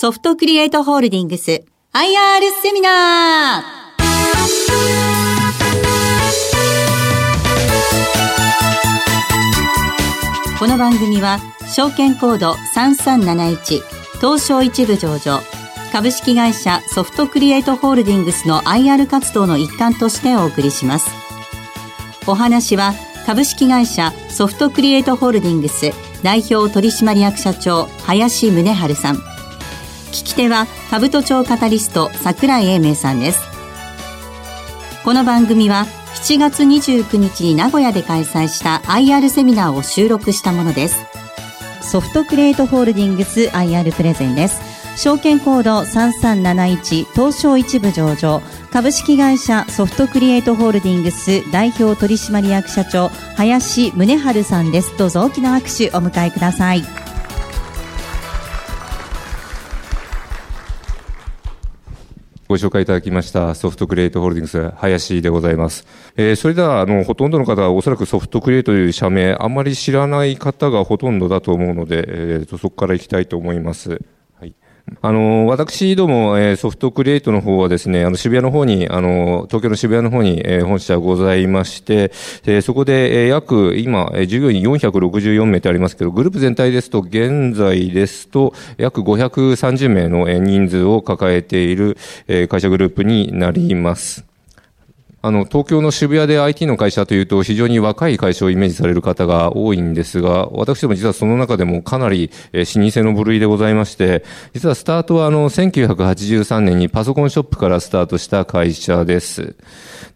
ソフトクリエイトホールディングス。IR セミナー。この番組は証券コード3371東証一部上場株式会社ソフトクリエイトホールディングスの IR 活動の一環としてお送りします。お話は株式会社ソフトクリエイトホールディングス代表取締役社長林宗春さん。聞き手は兜町カタリスト櫻井英明さんです。この番組は7月29日に名古屋で開催した IR セミナーを収録したものです。ソフトクリエイトホールディングス IR プレゼンです。証券コード3371東証一部上場。株式会社ソフトクリエイトホールディングス代表取締役社長林宗春さんです。どうぞ大きな拍手お迎えください。ご紹介いただきましたソフトクリエイトホールディングス林でございます。えー、それでは、あの、ほとんどの方はおそらくソフトクリエイトという社名、あんまり知らない方がほとんどだと思うので、えー、とそこから行きたいと思います。あの、私ども、えー、ソフトクリエイトの方はですね、あの、渋谷の方に、あの、東京の渋谷の方に、えー、本社ございまして、えー、そこで、えー、約、今、えー、従業員464名ってありますけど、グループ全体ですと、現在ですと、約530名のえ人数を抱えている、えー、会社グループになります。あの、東京の渋谷で IT の会社というと非常に若い会社をイメージされる方が多いんですが、私ども実はその中でもかなり、えー、老舗の部類でございまして、実はスタートはあの、1983年にパソコンショップからスタートした会社です。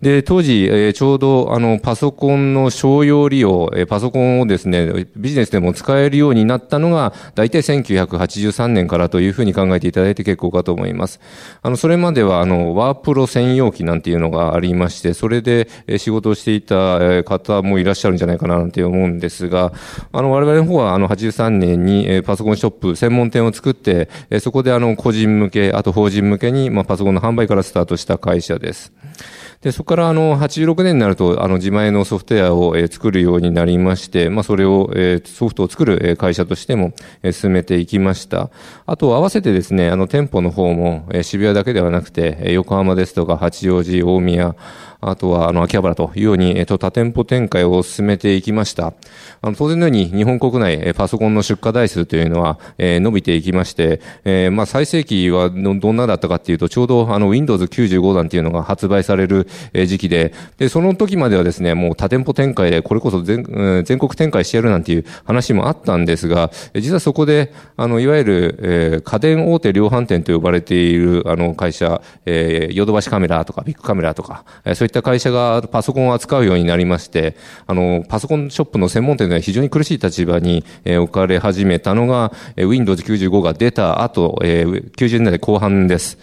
で、当時、えー、ちょうどあの、パソコンの商用利用、えー、パソコンをですね、ビジネスでも使えるようになったのが、大体1983年からというふうに考えていただいて結構かと思います。あの、それまではあの、ワープロ専用機なんていうのがありまして、それで仕事をしていた方もいらっしゃるんじゃないかななんて思うんですが、あの、我々の方はあの、83年にパソコンショップ専門店を作って、そこであの、個人向け、あと法人向けに、まあ、パソコンの販売からスタートした会社です。で、そこからあの、86年になると、あの、自前のソフトウェアを、え作るようになりまして、まあ、それを、えソフトを作る、会社としても、え進めていきました。あと、合わせてですね、あの、店舗の方も、え渋谷だけではなくて、横浜ですとか、八王子、大宮、あとは、あの、秋葉原というように、えっと、多店舗展開を進めていきました。あの、当然のように、日本国内、パソコンの出荷台数というのは、えー、伸びていきまして、えー、まあ、最盛期はど、どんなだったかっていうと、ちょうど、あの、Windows 95なんていうのが発売される、時期で、で、その時まではですね、もう多店舗展開で、これこそ全、全国展開してやるなんていう話もあったんですが、実はそこで、あの、いわゆる、えー、家電大手量販店と呼ばれている、あの、会社、えー、ヨドバシカメラとか、ビッグカメラとか、えー、そういった会社がパソコンを扱うようになりまして、あの、パソコンショップの専門店では非常に苦しい立場に、えー、置かれ始めたのが、えー、Windows 95が出た後、えー、90年代後半です。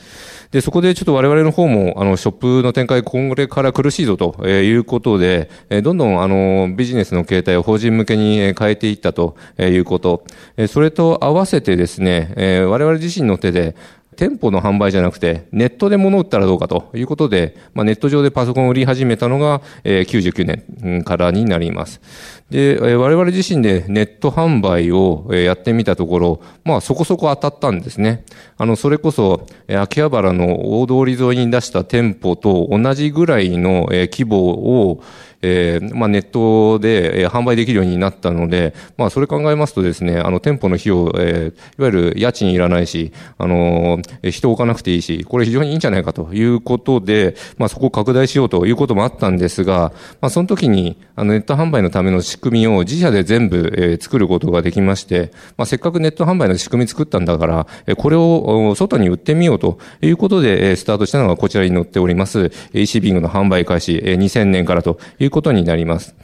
で、そこでちょっと我々の方も、あの、ショップの展開、今後から苦しいぞということで、どんどん、あの、ビジネスの形態を法人向けに変えていったということ。それと合わせてですね、我々自身の手で、店舗の販売じゃなくて、ネットで物を売ったらどうかということで、まあ、ネット上でパソコンを売り始めたのが、えー、99年からになります。で、えー、我々自身でネット販売を、え、やってみたところ、まあそこそこ当たったんですね。あの、それこそ、え、秋葉原の大通り沿いに出した店舗と同じぐらいの、えー、規模を、えー、まあ、ネットで、え、販売できるようになったので、まあ、それ考えますとですね、あの、店舗の費用、えー、いわゆる家賃いらないし、あのー、人置かなくていいし、これ非常にいいんじゃないかということで、まあ、そこを拡大しようということもあったんですが、まあ、その時に、あの、ネット販売のための仕組みを自社で全部、えー、作ることができまして、まあ、せっかくネット販売の仕組み作ったんだから、え、これを外に売ってみようということで、え、スタートしたのがこちらに載っております、EC ビングの販売開始、え、2000年からといういうことになります。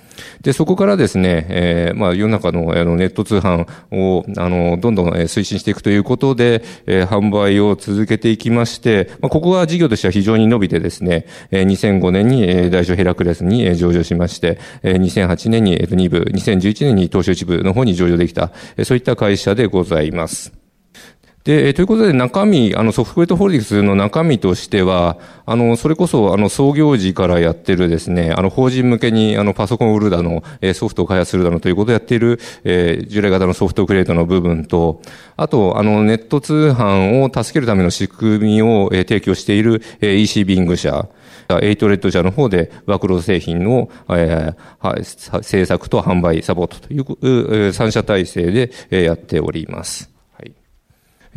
で、そこからですね、えー、まあ、世の中のあのネット通販を、あの、どんどん推進していくということで、えー、販売を続けていきまして、まあ、ここが事業としては非常に伸びてですね、えー、2005年に、えー、大小ヘラクレスに、え、上場しまして、えー、2008年に、えー、2部、2011年に東証一部の方に上場できた、えー、そういった会社でございます。で、ということで中身、あのソフトウェアホールディングスの中身としては、あの、それこそ、あの、創業時からやってるですね、あの、法人向けに、あの、パソコンを売るだの、ソフトを開発するだのということをやっている、えー、従来型のソフトクレートの部分と、あと、あの、ネット通販を助けるための仕組みを、えー、提供している、えー、EC ビング社、エイトレッド社の方で、ワークフロー製品の、えー、制作と販売、サポートという、三社体制で、え、やっております。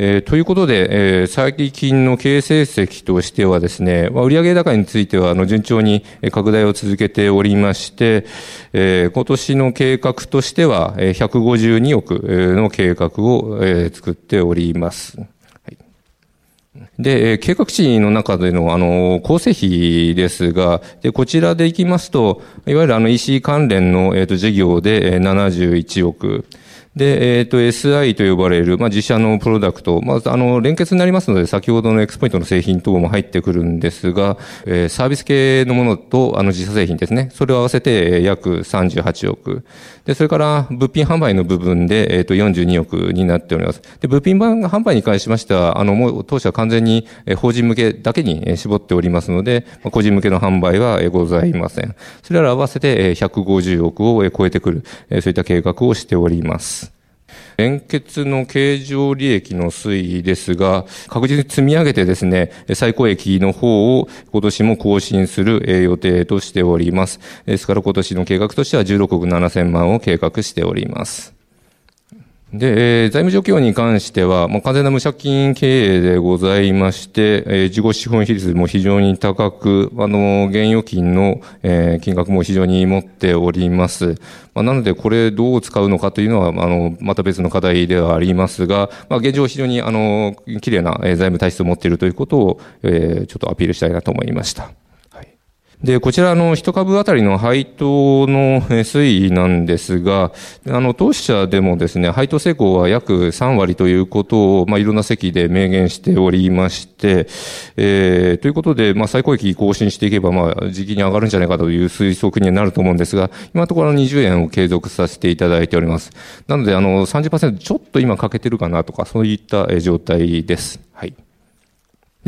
えー、ということで、えー、最近の経営成績としてはですね、まあ、売上高については、あの、順調に拡大を続けておりまして、えー、今年の計画としては、152億の計画を、えー、作っております。で、計画値の中での、あの、構成費ですが、で、こちらでいきますと、いわゆるあの EC 関連の、えっ、と、事業で71億、で、えっ、ー、と、SI と呼ばれる、まあ、自社のプロダクト、まず、あの、連結になりますので、先ほどのエクスポイントの製品等も入ってくるんですが、えー、サービス系のものと、あの、自社製品ですね。それを合わせて、え約38億。で、それから、物品販売の部分で、えっ、ー、と、42億になっております。で、物品販売に関しましては、あの、もう、当社は完全に、え法人向けだけに絞っておりますので、まあ個人向けの販売はございません。それら合わせて、え150億を超えてくる、えそういった計画をしております。連結の経常利益の推移ですが、確実に積み上げてですね、最高益の方を今年も更新する予定としております。ですから今年の計画としては16億7千万を計画しております。で、えー、財務状況に関しては、もう完全な無借金経営でございまして、えー、事後資本比率も非常に高く、あの、現預金の、えー、金額も非常に持っております。まあ、なので、これどう使うのかというのは、あの、また別の課題ではありますが、まあ、現状非常に、あの、綺麗な財務体質を持っているということを、えー、ちょっとアピールしたいなと思いました。で、こちらの一株当たりの配当の推移なんですが、あの、当社でもですね、配当成功は約3割ということを、まあ、いろんな席で明言しておりまして、えー、ということで、まあ、最高益更新していけば、まあ、時期に上がるんじゃないかという推測にはなると思うんですが、今のところ20円を継続させていただいております。なので、あの、30%ちょっと今欠けてるかなとか、そういった状態です。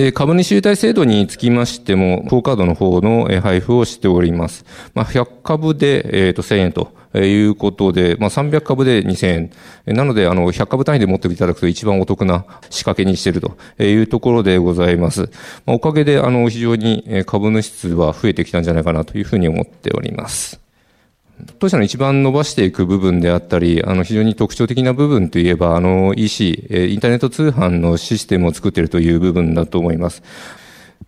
で、株主優待制度につきましても、クオカードの方の配布をしております。まあ、100株で、えっ、ー、と、1000円ということで、まあ、300株で2000円。なので、あの、100株単位で持っていただくと一番お得な仕掛けにしているというところでございます。まあ、おかげで、あの、非常に株主数は増えてきたんじゃないかなというふうに思っております。当社の一番伸ばしていく部分であったり、あの、非常に特徴的な部分といえば、あの、EC、インターネット通販のシステムを作っているという部分だと思います。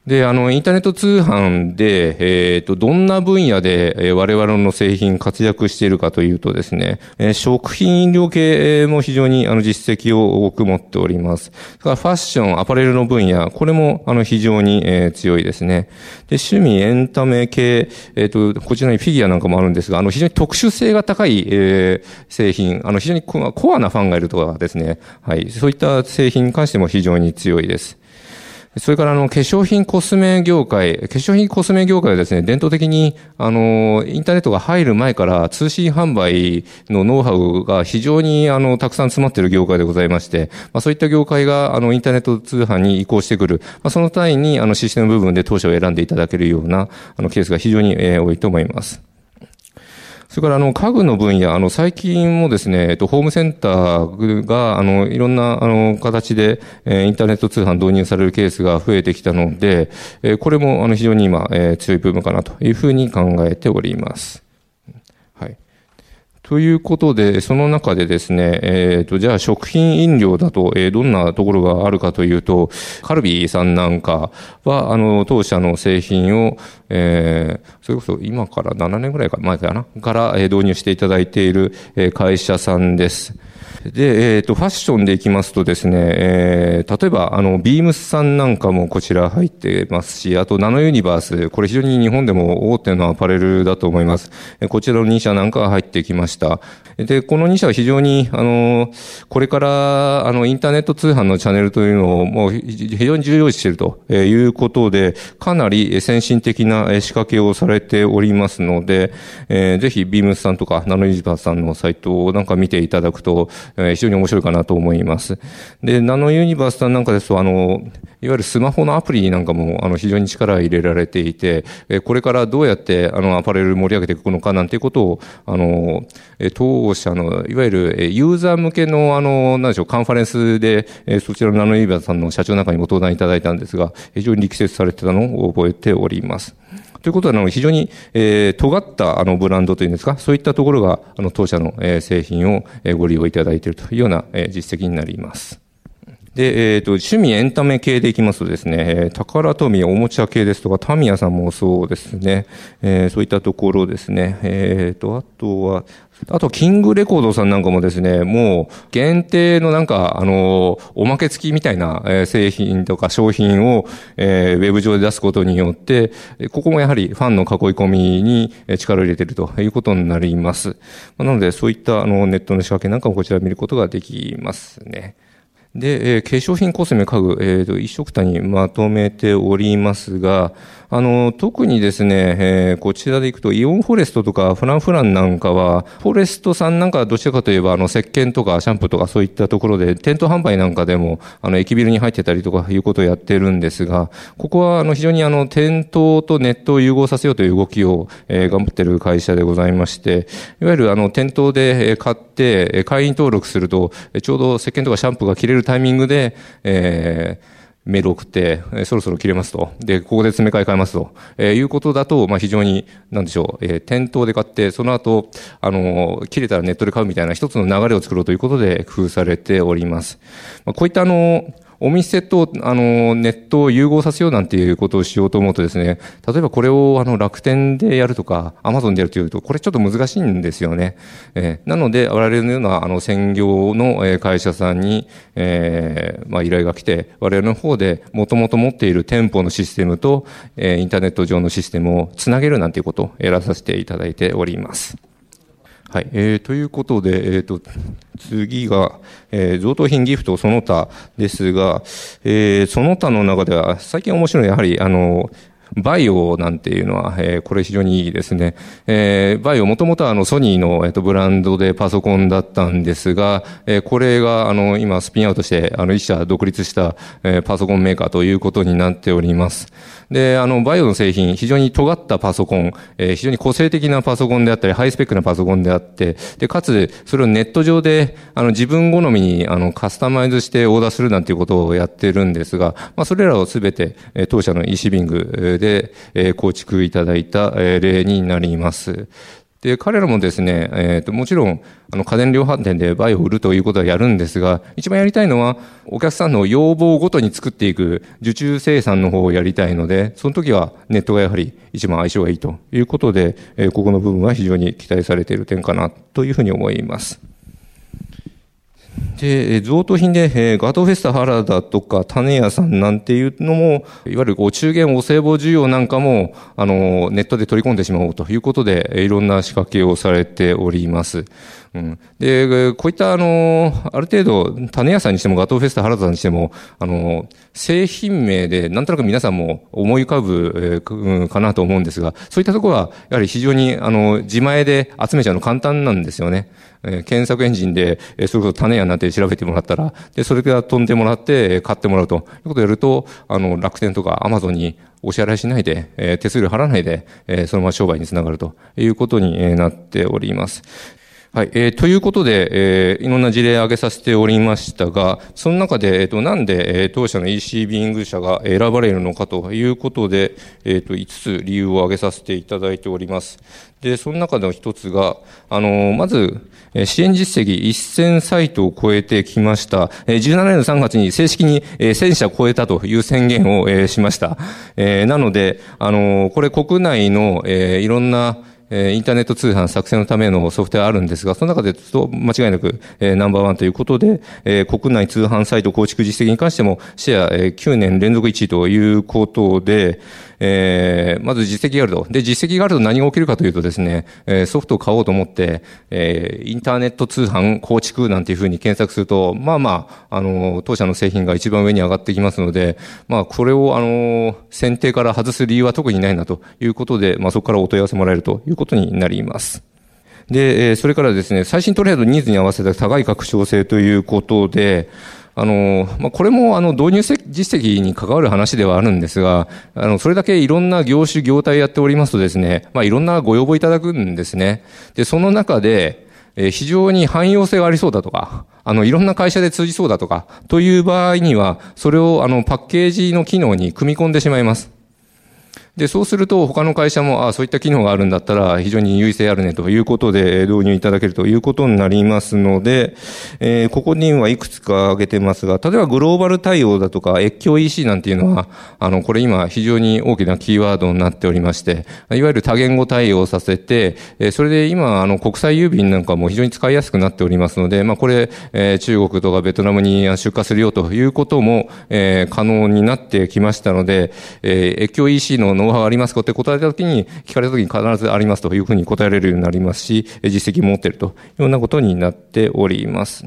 で、あの、インターネット通販で、えっ、ー、と、どんな分野で、えー、我々の製品活躍しているかというとですね、えー、食品飲料系も非常にあの実績を多く持っております。それからファッション、アパレルの分野、これもあの非常に、えー、強いですね。で、趣味、エンタメ系、えっ、ー、と、こちらにフィギュアなんかもあるんですが、あの、非常に特殊性が高い、えー、製品、あの、非常にコアなファンがいるとかですね、はい、そういった製品に関しても非常に強いです。それからあの、化粧品コスメ業界、化粧品コスメ業界はですね、伝統的に、あの、インターネットが入る前から通信販売のノウハウが非常にあの、たくさん詰まっている業界でございまして、まあそういった業界があの、インターネット通販に移行してくる、まあその単位にあの、システム部分で当社を選んでいただけるような、あの、ケースが非常に、えー、多いと思います。それから、あの、家具の分野、あの、最近もですね、えっと、ホームセンターが、あの、いろんな、あの、形で、えー、インターネット通販導入されるケースが増えてきたので、えー、これも、あの、非常に今、えー、強い部分かなというふうに考えております。ということで、その中でですね、えっ、ー、と、じゃあ食品飲料だと、えー、どんなところがあるかというと、カルビーさんなんかは、あの、当社の製品を、えー、それこそ今から7年ぐらいか前かなから、え、導入していただいている、え、会社さんです。で、えっ、ー、と、ファッションでいきますとですね、えー、例えば、あの、ビームスさんなんかもこちら入ってますし、あと、ナノユニバース、これ非常に日本でも大手のアパレルだと思います。こちらの2社なんかが入ってきました。で、この2社は非常に、あの、これから、あの、インターネット通販のチャンネルというのを、もう非常に重要視しているということで、かなり先進的な仕掛けをされておりますので、えー、ぜひ、ビームスさんとか、ナノユニバースさんのサイトをなんか見ていただくと、えー、非常に面白いかなと思います。で、ナノユニバースさんなんかですと、あの、いわゆるスマホのアプリなんかも、あの、非常に力を入れられていて、えこれからどうやって、あの、アパレル盛り上げていくのかなんていうことを、あの、え当社の、いわゆる、えユーザー向けの、あの、なんでしょう、カンファレンスで、えそちらのナノユニバースさんの社長なんかにご登壇いただいたんですが、非常に力説されてたのを覚えております。ということは、あの、非常に、えー、尖った、あの、ブランドというんですか、そういったところが、あの、当社の、えー、製品を、えー、ご利用いただいているというような、えー、実績になります。で、えっ、ー、と、趣味エンタメ系でいきますとですね、宝富おもちゃ系ですとか、タミヤさんもそうですね、えー、そういったところですね、えっ、ー、と、あとは、あと、キングレコードさんなんかもですね、もう、限定のなんか、あの、おまけ付きみたいな、え製品とか商品を、えー、ウェブ上で出すことによって、ここもやはりファンの囲い込みに力を入れているということになります。なので、そういったあのネットの仕掛けなんかもこちら見ることができますね。で、えー、化粧品、コスメ、家具、えーと、一色単にまとめておりますが、あの、特にですね、えー、こちらでいくと、イオンフォレストとかフランフランなんかは、フォレストさんなんかはどちらかといえば、あの、石鹸とかシャンプーとかそういったところで、店頭販売なんかでも、あの、駅ビルに入ってたりとかいうことをやってるんですが、ここは、あの、非常にあの、店頭とネットを融合させようという動きを、えー、頑張ってる会社でございまして、いわゆるあの、店頭で買って、会員登録すると、ちょうど石鹸とかシャンプーが切れるタイミングで、えー、メール送って、え、そろそろ切れますと。で、ここで詰め替え買えますと。えー、いうことだと、まあ、非常に、なんでしょう、えー、店頭で買って、その後、あのー、切れたらネットで買うみたいな一つの流れを作ろうということで工夫されております。まあ、こういったあのー、お店と、あの、ネットを融合させようなんていうことをしようと思うとですね、例えばこれをあの楽天でやるとか、アマゾンでやるというと、これちょっと難しいんですよね。えー、なので、我々のようなあの専業の会社さんに、えー、まあ依頼が来て、我々の方でもともと持っている店舗のシステムと、えー、インターネット上のシステムをつなげるなんていうことをやらさせていただいております。はい。えー、ということで、えっ、ー、と、次が、えー、贈答品ギフトその他ですが、えー、その他の中では、最近面白いのはやはり、あの、バイオなんていうのは、えー、これ非常にいいですね。えー、バイオもともとはあのソニーの、えー、とブランドでパソコンだったんですが、えー、これがあの今スピンアウトしてあの一社独立した、えー、パソコンメーカーということになっております。で、あの、 VAIO の製品、非常に尖ったパソコン、えー、非常に個性的なパソコンであったり、ハイスペックなパソコンであって、で、かつ、それをネット上で、あの、自分好みに、あの、カスタマイズしてオーダーするなんていうことをやってるんですが、まあ、それらをすべて、えー、当社の EC ビングで、え、構築いただいた、え、例になります。で、彼らもですね、えっ、ー、と、もちろん、あの、家電量販店で VAIO を売るということはやるんですが、一番やりたいのは、お客さんの要望ごとに作っていく受注生産の方をやりたいので、その時はネットがやはり一番相性がいいということで、えー、ここの部分は非常に期待されている点かなというふうに思います。で、贈答品で、えー、ガトフェスタ原田とか種屋さんなんていうのも、いわゆるお中元お歳暮需要なんかも、あの、ネットで取り込んでしまおうということで、いろんな仕掛けをされております。うん、で、こういったあの、ある程度、種屋さんにしてもガトーフェスタ原田さんにしても、あの、製品名でなんとなく皆さんも思い浮かぶ、えー、かなと思うんですが、そういったところは、やはり非常にあの、自前で集めちゃうの簡単なんですよね。えー、検索エンジンで、えー、それこそ種屋なんて調べてもらったら、で、それから飛んでもらって、買ってもらうということをやると、あの、楽天とかアマゾンにお支払いしないで、えー、手数料払わないで、えー、そのまま商売につながるということになっております。はい。えー、ということで、えー、いろんな事例を挙げさせておりましたが、その中で、えっ、ー、と、なんで、えー、当社の EC ビング社が選ばれるのかということで、えっ、ー、と、5つ理由を挙げさせていただいております。で、その中の一つが、あの、まず、支援実績1000サイトを超えてきました。17年の3月に正式に1000社超えたという宣言をしました。なので、あの、これ国内のいろんなえインターネット通販作成のためのソフトウェアあるんですが、その中でと間違いなく、えナンバーワンということで、え国内通販サイト構築実績に関してもシェア、え9年連続1位ということで、えー、まず実績があると。で、実績があると何が起きるかというとですね、えー、ソフトを買おうと思って、えー、インターネット通販構築なんていうふうに検索すると、まあまあ、あの、当社の製品が一番上に上がってきますので、まあ、これを、あの、選定から外す理由は特にないなということで、まあ、そこからお問い合わせもらえるということになります。で、それからですね、最新トレードニーズに合わせた高い拡張性ということで、あの、まあ、これもあの導入実績に関わる話ではあるんですが、あの、それだけいろんな業種、業態やっておりますとですね、まあ、いろんなご要望いただくんですね。で、その中で、え非常に汎用性がありそうだとか、あの、いろんな会社で通じそうだとか、という場合には、それをあの、パッケージの機能に組み込んでしまいます。で、そうすると他の会社も、あそういった機能があるんだったら非常に優位性あるねということで導入いただけるということになりますので、えー、ここにはいくつか挙げてますが、例えばグローバル対応だとか越境 EC なんていうのは、あの、これ今非常に大きなキーワードになっておりまして、いわゆる多言語対応させて、えそれで今、あの、国際郵便なんかも非常に使いやすくなっておりますので、まあ、これ、えー、中国とかベトナムに出荷するよということも、えー、可能になってきましたので、えー、越境 EC のノウハウありますか？って答えたときに、聞かれたときに必ずありますというふうに答えられるようになりますし、実績も持っているというようなことになっております。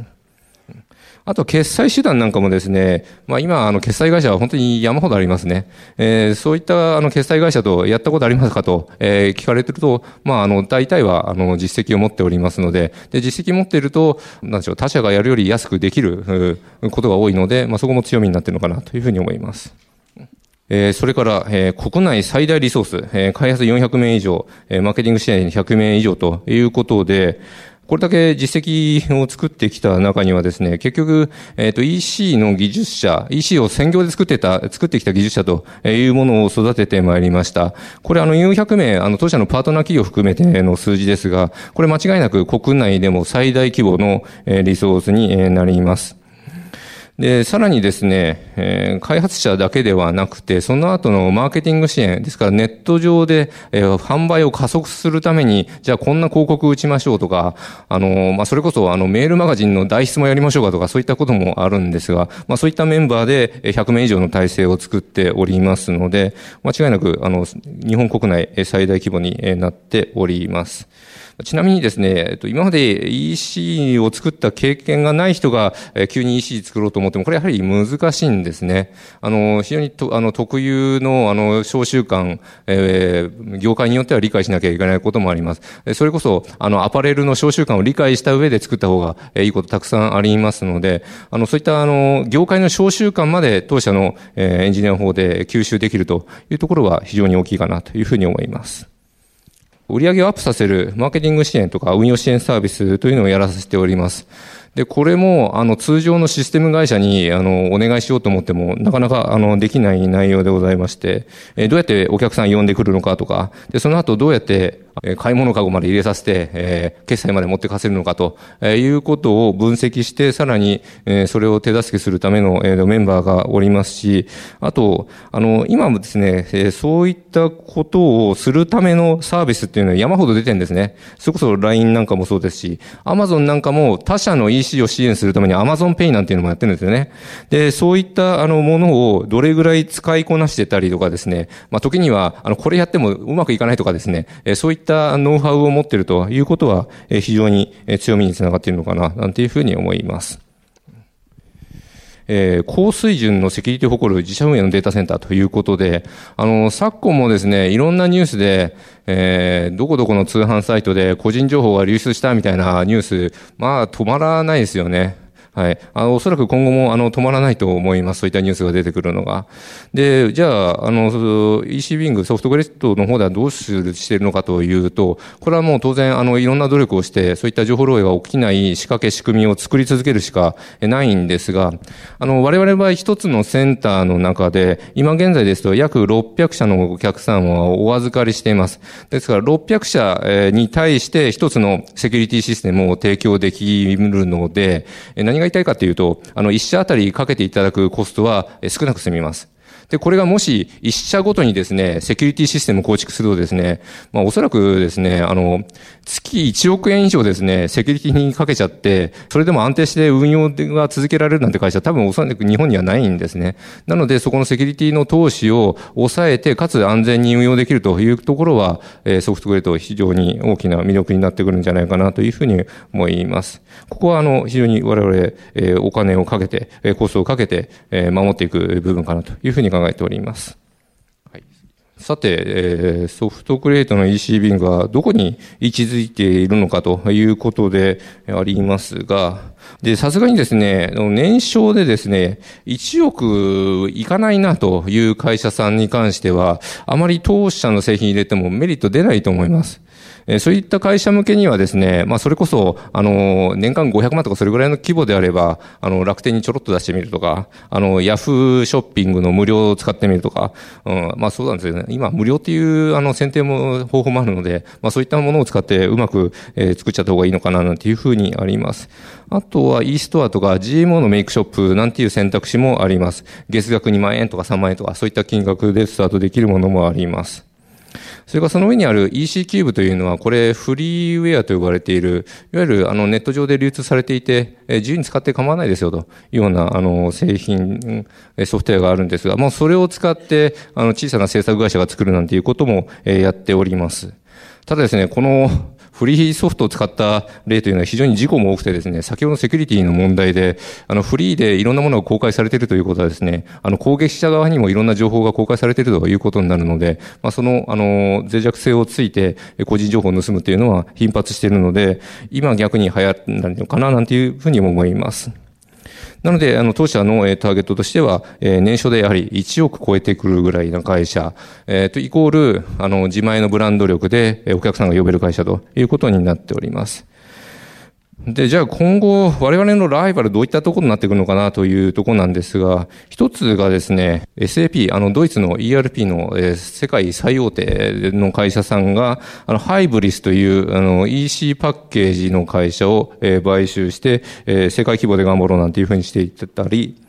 あと、決済手段なんかもですね、まあ今、あの、決済会社は本当に山ほどありますね。えー、そういった、あの、決済会社とやったことありますかと、えー、聞かれてると、まあ、あの、大体は、あの、実績を持っておりますので、で、実績持っていると、なんでしょう、他社がやるより安くできる、ことが多いので、まあそこも強みになっているのかなというふうに思います。それから、国内最大リソース、開発400名以上、マーケティング支援100名以上ということで、これだけ実績を作ってきた中にはですね、結局、えっ、ー、と EC の技術者、EC を専業で作ってた、作ってきた技術者というものを育ててまいりました。これあの400名、あの当社のパートナー企業含めての数字ですが、これ間違いなく国内でも最大規模のリソースになります。で、さらにですね、えー、開発者だけではなくて、その後のマーケティング支援、ですからネット上で、えー、販売を加速するために、じゃあこんな広告打ちましょうとか、あの、まあ、それこそあのメールマガジンの代筆もやりましょうかとか、そういったこともあるんですが、まあ、そういったメンバーで100名以上の体制を作っておりますので、間違いなく、あの、日本国内最大規模になっております。ちなみにですね、今まで EC を作った経験がない人が急に EC 作ろうと思っても、これやはり難しいんですね。あの、非常にとあの特有のあの、小習慣、えー、業界によっては理解しなきゃいけないこともあります。それこそ、あの、アパレルの小習慣を理解した上で作った方がいいことたくさんありますので、あの、そういったあの、業界の小習慣まで当社の、え、エンジニアの方で吸収できるというところは非常に大きいかなというふうに思います。売上をアップさせるマーケティング支援とか運用支援サービスというのをやらせております。で、これも、あの、通常のシステム会社に、あの、お願いしようと思っても、なかなか、あの、できない内容でございまして、えどうやってお客さん呼んでくるのかとか、で、その後どうやって、え買い物かごまで入れさせて、え、決済まで持ってかせるのかと、え、いうことを分析して、さらに、え、それを手助けするための、えー、メンバーがおりますし、あと、あの、今もですね、え、そういったことをするためのサービスっていうのは山ほど出てるんですね。それこそ LINE なんかもそうですし、Amazon なんかも他社の EC を支援するために Amazon Pay なんていうのもやってるんですよね。で、そういったあのものをどれぐらい使いこなしてたりとかですね、まあ、時には、あの、これやってもうまくいかないとかですね、え、そういったったノウハウを持っているということは、非常に強みにつながっているのかな、なんていうふうに思います。えー、高水準のセキュリティを誇る自社運営のデータセンターということで、あの、昨今もですね、いろんなニュースで、えー、どこどこの通販サイトで個人情報が流出したみたいなニュース、まあ、止まらないですよね。はい。あの、おそらく今後も、あの、止まらないと思います。そういったニュースが出てくるのが。で、じゃあ、あの、EC ビングソフトグレッドの方ではどうしているのかというと、これはもう当然、あの、いろんな努力をして、そういった情報漏洩が起きない仕掛け、仕組みを作り続けるしかないんですが、あの、我々の場合一つのセンターの中で、今現在ですと約600社のお客さんはお預かりしています。ですから、600社に対して一つのセキュリティシステムを提供できるので、何が言いたいかというと、あの、一社あたりかけていただくコストは少なく済みます。で、これがもし一社ごとにですね、セキュリティシステム構築するとですね、まあおそらくですね、あの、月1億円以上ですね、セキュリティにかけちゃって、それでも安定して運用が続けられるなんて会社は多分おそらく日本にはないんですね。なので、そこのセキュリティの投資を抑えて、かつ安全に運用できるというところは、ソフトグレード非常に大きな魅力になってくるんじゃないかなというふうに思います。ここはあの、非常に我々、お金をかけて、コストをかけて、守っていく部分かなというふうに考えております。はい。さて、えー、ソフトクレートの EC ビンがどこに位置づいているのかということでありますが、で、さすがにですね、年商でですね、1億いかないなという会社さんに関しては、あまり当社の製品入れてもメリット出ないと思います。えそういった会社向けにはですね、まあ、それこそ、あの、年間500万とかそれぐらいの規模であれば、あの、楽天にちょろっと出してみるとか、あの、ヤフーショッピングの無料を使ってみるとか、うん、まあ、そうなんですよね。今、無料っていう、あの、選定も、方法もあるので、まあ、そういったものを使ってうまく、えー、作っちゃった方がいいのかな、なんていうふうにあります。あとは e ストアとか GMO のメイクショップなんていう選択肢もあります。月額2万円とか3万円とかそういった金額でスタートできるものもあります。それからその上にある EC キューブというのは、これフリーウェアと呼ばれている、いわゆるあのネット上で流通されていて、自由に使って構わないですよというようなあの製品、ソフトウェアがあるんですが、もうそれを使ってあの小さな制作会社が作るなんていうこともやっております。ただですね、このフリーソフトを使った例というのは非常に事故も多くてですね、先ほどのセキュリティの問題で、あの、フリーでいろんなものが公開されているということはですね、あの、攻撃者側にもいろんな情報が公開されているということになるので、まあ、その、あの、脆弱性をついて個人情報を盗むというのは頻発しているので、今逆に流行るのかななんていうふうに思います。なので、あの、当社の、えターゲットとしては、え年初でやはり1億超えてくるぐらいの会社、えっ、と、イコール、あの、自前のブランド力で、えお客さんが呼べる会社ということになっております。で、じゃあ今後、我々のライバルどういったところになってくるのかなというところなんですが、一つがですね、SAP、あの、ドイツの ERP の、えー、世界最大手の会社さんが、あの、ハイブリスという、あの、EC パッケージの会社を、えー、買収して、えー、世界規模で頑張ろうなんていうふうにしていったり、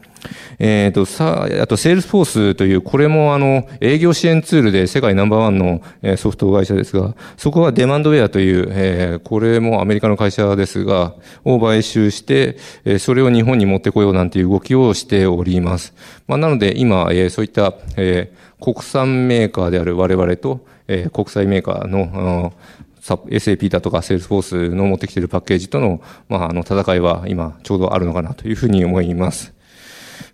えっ、ー、と、さあ、あと、 Salesforce という、これもあの、営業支援ツールで世界ナンバーワンのソフト会社ですが、そこはデマンドウェアという、えー、これもアメリカの会社ですが、を買収して、えそれを日本に持ってこようなんていう動きをしております。まあ、なので、今、えそういった、え国産メーカーである我々と、え国際メーカーの、SAP だとか Salesforce の持ってきているパッケージとの、まあ、あの、戦いは今ちょうどあるのかなというふうに思います。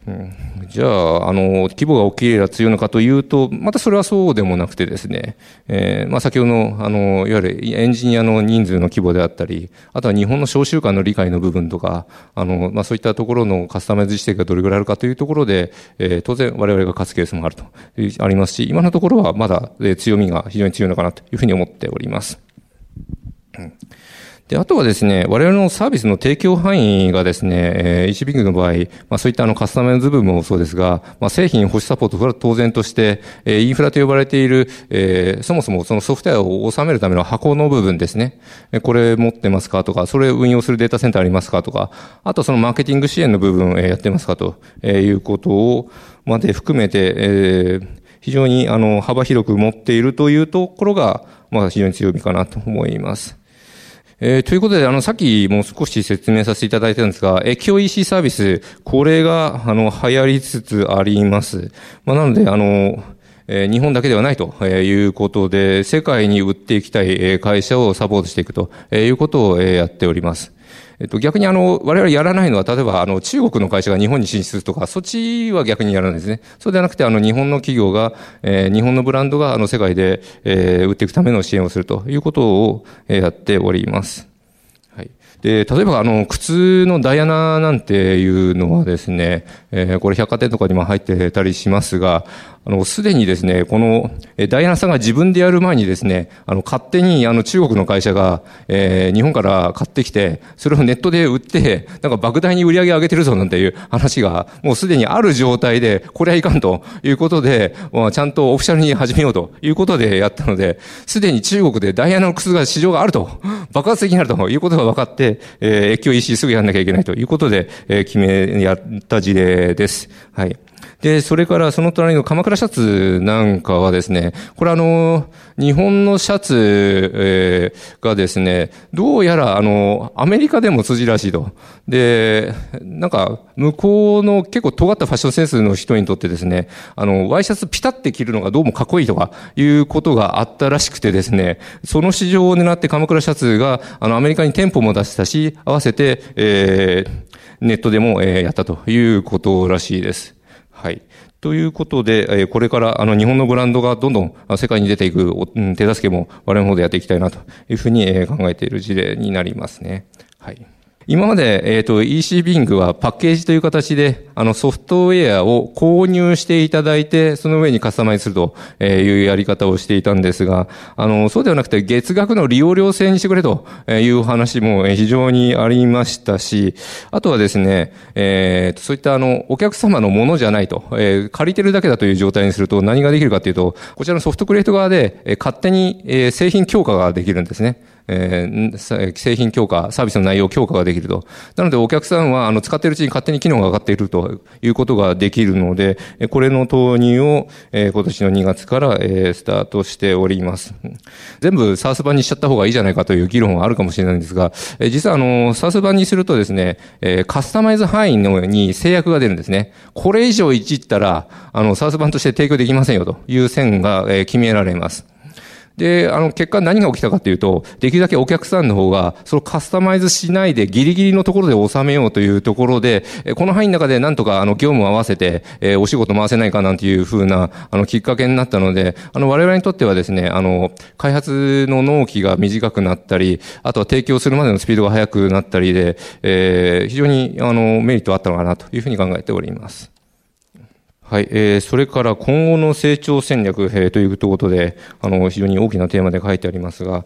うん、じゃあ、あの、規模が大きいれば強いのかというと、またそれはそうでもなくてですね、えー、まあ先ほどの、あの、いわゆるエンジニアの人数の規模であったり、あとは日本の小習慣の理解の部分とか、あの、まあそういったところのカスタマイズ指定がどれぐらいあるかというところで、えー、当然我々が勝つケースもあると、ありますし、今のところはまだ、強みが非常に強いのかなというふうに思っております。うんで、あとはですね、我々のサービスの提供範囲がですね、えー、EC ビングの場合、まあそういったあのカスタマイズ部分もそうですが、まあ製品保守サポート、これは当然として、えー、インフラと呼ばれている、えー、そもそもそのソフトウェアを収めるための箱の部分ですねえ。これ持ってますかとか、それ運用するデータセンターありますかとか、あとそのマーケティング支援の部分、えー、やってますかとえいうことを、まで含めて、えー、非常にあの幅広く持っているというところが、まあ非常に強みかなと思います。えー、ということで、あの、さっきもう少し説明させていただいたんですが、越境 EC サービス、これが、あの、流行りつつあります。まあ、なので、あの、え日本だけではないということで、世界に売っていきたい会社をサポートしていくということをやっております。えっと、逆にあの、我々やらないのは、例えばあの、中国の会社が日本に進出するとか、そっちは逆にやらないですね。そうではなくて、あの、日本の企業が、えー、日本のブランドがあの、世界で、えー、売っていくための支援をするということを、えー、やっております。はい。で、例えばあの、靴のダイアナなんていうのはですね、えー、これ百貨店とかにも入ってたりしますが、あの、すでにですね、この、え、ダイアナさんが自分でやる前にですね、あの、勝手に、あの、中国の会社が、えー、日本から買ってきて、それをネットで売って、なんか莫大に売り上げ上げてるぞなんていう話が、もうすでにある状態で、これはいかんということで、まあ、ちゃんとオフィシャルに始めようということでやったので、すでに中国でダイアナの靴が市場があると、爆発的になるということが分かって、えー、越境 EC すぐやんなきゃいけないということで、えー、決め、やった事例です。はい。で、それからその隣の鎌倉シャツなんかはですね、これあの、日本のシャツ、えー、がですね、どうやらあの、アメリカでも辻らしいと。で、なんか、向こうの結構尖ったファッションセンスの人にとってですね、あの、ワイシャツピタって着るのがどうもかっこいいとかいうことがあったらしくてですね、その市場を狙って鎌倉シャツが、あの、アメリカに店舗も出したし、合わせて、えー、ネットでも、えー、やったということらしいです。はい。ということで、これからあの日本のブランドがどんどん世界に出ていく手助けも我々の方でやっていきたいなというふうに考えている事例になりますね。はい。今まで、えっ、ー、と、EC ビングはパッケージという形で、あの、ソフトウェアを購入していただいて、その上にカスタマイズするというやり方をしていたんですが、あの、そうではなくて、月額の利用料制にしてくれという話も非常にありましたし、あとはですね、えー、そういったあの、お客様のものじゃないと、えー、借りてるだけだという状態にすると何ができるかというと、こちらのソフトクリエイト側で、え勝手に、え製品強化ができるんですね。えー、製品強化、サービスの内容強化ができると。なのでお客さんは、あの、使っているうちに勝手に機能が上がっているということができるので、これの投入を、えー、今年の2月から、えー、スタートしております。全部 SARS 版にしちゃった方がいいじゃないかという議論はあるかもしれないんですが、えー、実はあの、SARS 版にするとですね、えー、カスタマイズ範囲のに制約が出るんですね。これ以上いじったら、あの、SARS 版として提供できませんよという線が、えー、決められます。で、あの、結果何が起きたかというと、できるだけお客さんの方が、そのカスタマイズしないでギリギリのところで収めようというところで、この範囲の中でなんとかあの、業務を合わせて、え、お仕事回せないかなんていうふうな、あの、きっかけになったので、あの、我々にとってはですね、あの、開発の納期が短くなったり、あとは提供するまでのスピードが速くなったりで、えー、非常に、あの、メリットあったのかなというふうに考えております。はい、えー、それから今後の成長戦略、えー、ということで、あの、非常に大きなテーマで書いてありますが、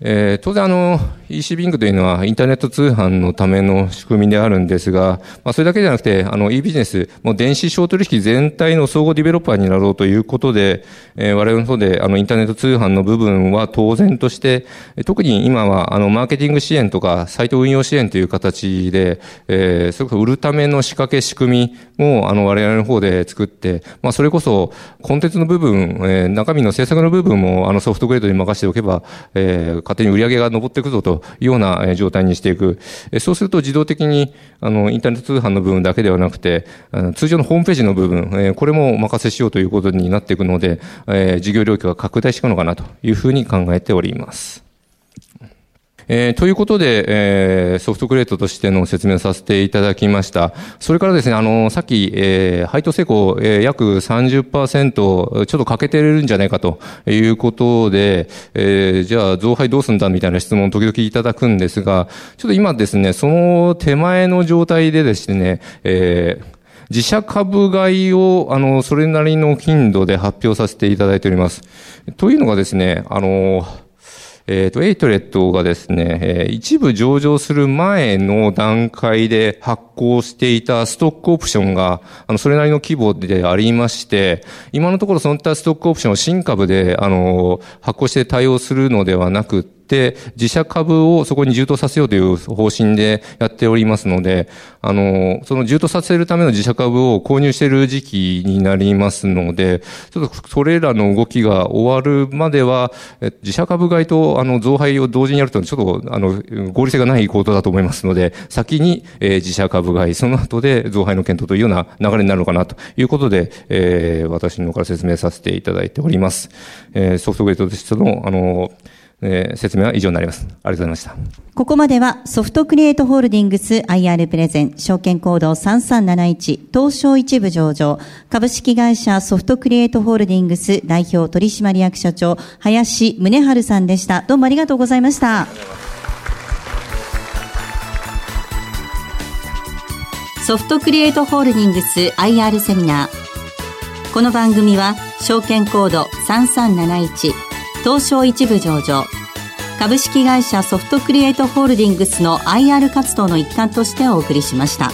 えー、当然あの、EC ビングというのはインターネット通販のための仕組みであるんですが、まあそれだけじゃなくて、あの e ビジネス、もう電子商取引全体の総合ディベロッパーになろうということで、えー、我々の方であのインターネット通販の部分は当然として、特に今はあのマーケティング支援とかサイト運用支援という形で、えー、それこそ売るための仕掛け仕組みもあの我々の方で作って、まあそれこそコンテンツの部分、えー、中身の制作の部分もあのソフトグレードに任せておけば、えー、勝手に売り上げが上っていくぞというような状態にしていく。そうすると自動的に、あの、インターネット通販の部分だけではなくて、通常のホームページの部分、これもお任せしようということになっていくので、事業領域は拡大していくのかなというふうに考えております。えー、ということで、えー、ソフトクレートとしての説明をさせていただきました。それからですね、あの、さっき、えー、配当成功、えー、約30%、ちょっと欠けてるんじゃないかということで、えー、じゃあ、増配どうすんだみたいな質問を時々いただくんですが、ちょっと今ですね、その手前の状態でですね、えー、自社株買いを、あの、それなりの頻度で発表させていただいております。というのがですね、あの、えっ、ー、と、エイトレッドがですね、えー、一部上場する前の段階で発行していたストックオプションが、あの、それなりの規模でありまして、今のところそういったストックオプションを新株で、あの、発行して対応するのではなく、自社株をそこに充当させようという方針でやっておりますので、あの、その充当させるための自社株を購入している時期になりますので、ちょっとそれらの動きが終わるまでは、自社株買いとあの増配を同時にやるとちょっとあの合理性がないことだと思いますので、先に、え、自社株買い、その後で増配の検討というような流れになるのかなということで、えー、私の方から説明させていただいております。えー、ソフトウェイトとしての、あの、えー、説明は以上になります。ありがとうございました。ここまではソフトクリエイトホールディングス IR プレゼン証券コード3371東証一部上場株式会社ソフトクリエイトホールディングス代表取締役社長林宗春さんでした。どうもありがとうございました。ソフトクリエイトホールディングス IR セミナー。この番組は証券コード3371東証一部上場株式会社ソフトクリエイトホールディングスの IR 活動の一環としてお送りしました。